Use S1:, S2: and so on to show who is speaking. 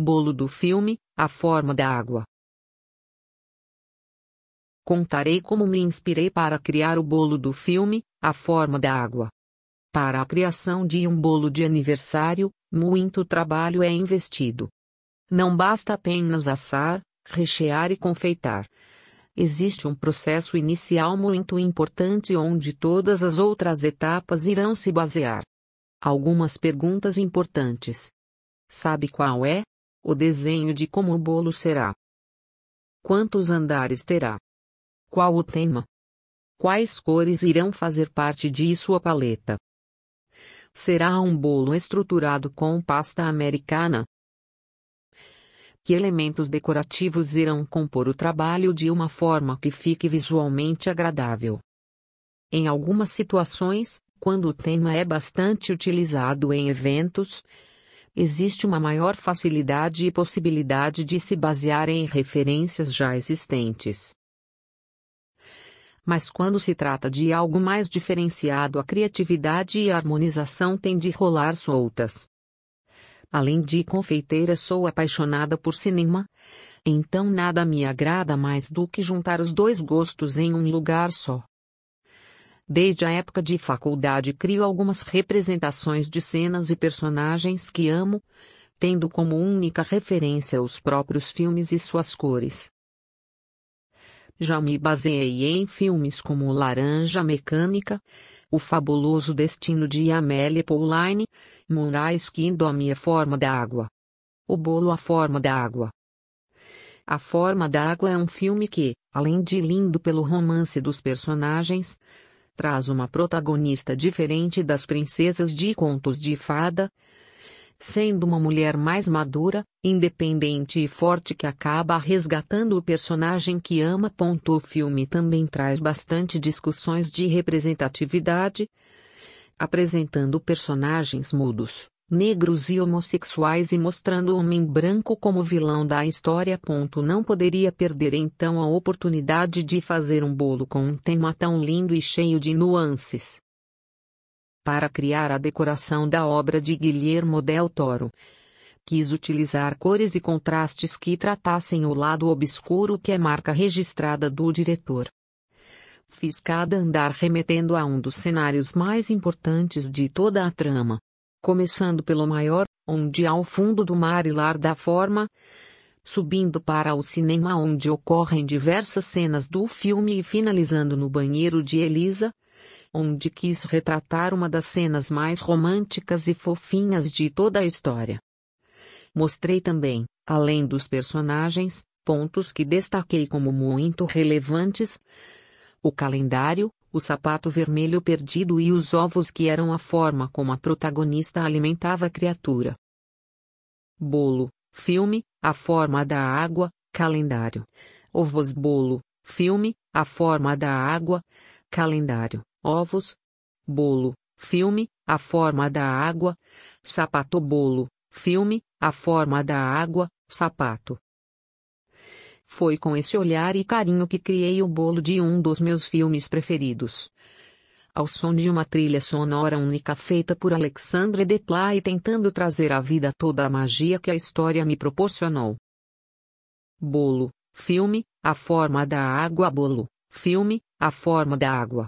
S1: Bolo do filme, A Forma da Água. Contarei como me inspirei para criar o bolo do filme, A Forma da Água. Para a criação de um bolo de aniversário, muito trabalho é investido. Não basta apenas assar, rechear e confeitar. Existe um processo inicial muito importante onde todas as outras etapas irão se basear. Algumas perguntas importantes. Sabe qual é? O desenho de como o bolo será. Quantos andares terá? Qual o tema? Quais cores irão fazer parte de sua paleta? Será um bolo estruturado com pasta americana? Que elementos decorativos irão compor o trabalho de uma forma que fique visualmente agradável? Em algumas situações, quando o tema é bastante utilizado em eventos, existe uma maior facilidade e possibilidade de se basear em referências já existentes. Mas quando se trata de algo mais diferenciado, a criatividade e a harmonização têm de rolar soltas. Além de confeiteira, sou apaixonada por cinema. Então nada me agrada mais do que juntar os dois gostos em um lugar só. Desde a época de faculdade crio algumas representações de cenas e personagens que amo, tendo como única referência os próprios filmes e suas cores. Já me baseei em filmes como Laranja Mecânica, O Fabuloso Destino de Amélie Pauline, Moonrise Kingdom e A Forma da Água. O Bolo A Forma da Água. A Forma da Água é um filme que, além de lindo pelo romance dos personagens, traz uma protagonista diferente das princesas de contos de fada, sendo uma mulher mais madura, independente e forte que acaba resgatando o personagem que ama. O filme também traz bastante discussões de representatividade, apresentando personagens mudos, negros e homossexuais e mostrando o homem branco como vilão da história. Não poderia perder então a oportunidade de fazer um bolo com um tema tão lindo e cheio de nuances. Para criar a decoração da obra de Guillermo del Toro, quis utilizar cores e contrastes que tratassem o lado obscuro que é marca registrada do diretor. Fiz cada andar remetendo a um dos cenários mais importantes de toda a trama começando pelo maior, onde ao fundo do mar e lar da forma, subindo para o cinema onde ocorrem diversas cenas do filme e finalizando no banheiro de Elisa, onde quis retratar uma das cenas mais românticas e fofinhas de toda a história. Mostrei também, além dos personagens, pontos que destaquei como muito relevantes: o calendário, o sapato vermelho perdido e os ovos que eram a forma como a protagonista alimentava a criatura. Bolo, filme, a forma da água, calendário. Ovos bolo, filme, a forma da água, calendário, ovos, bolo, filme, a forma da água, sapato bolo, filme, a forma da água, sapato. Foi com esse olhar e carinho que criei o bolo de um dos meus filmes preferidos. Ao som de uma trilha sonora única feita por Alexandre Desplat tentando trazer à vida toda a magia que a história me proporcionou. Bolo, filme, A Forma da Água Bolo, filme, A Forma da Água.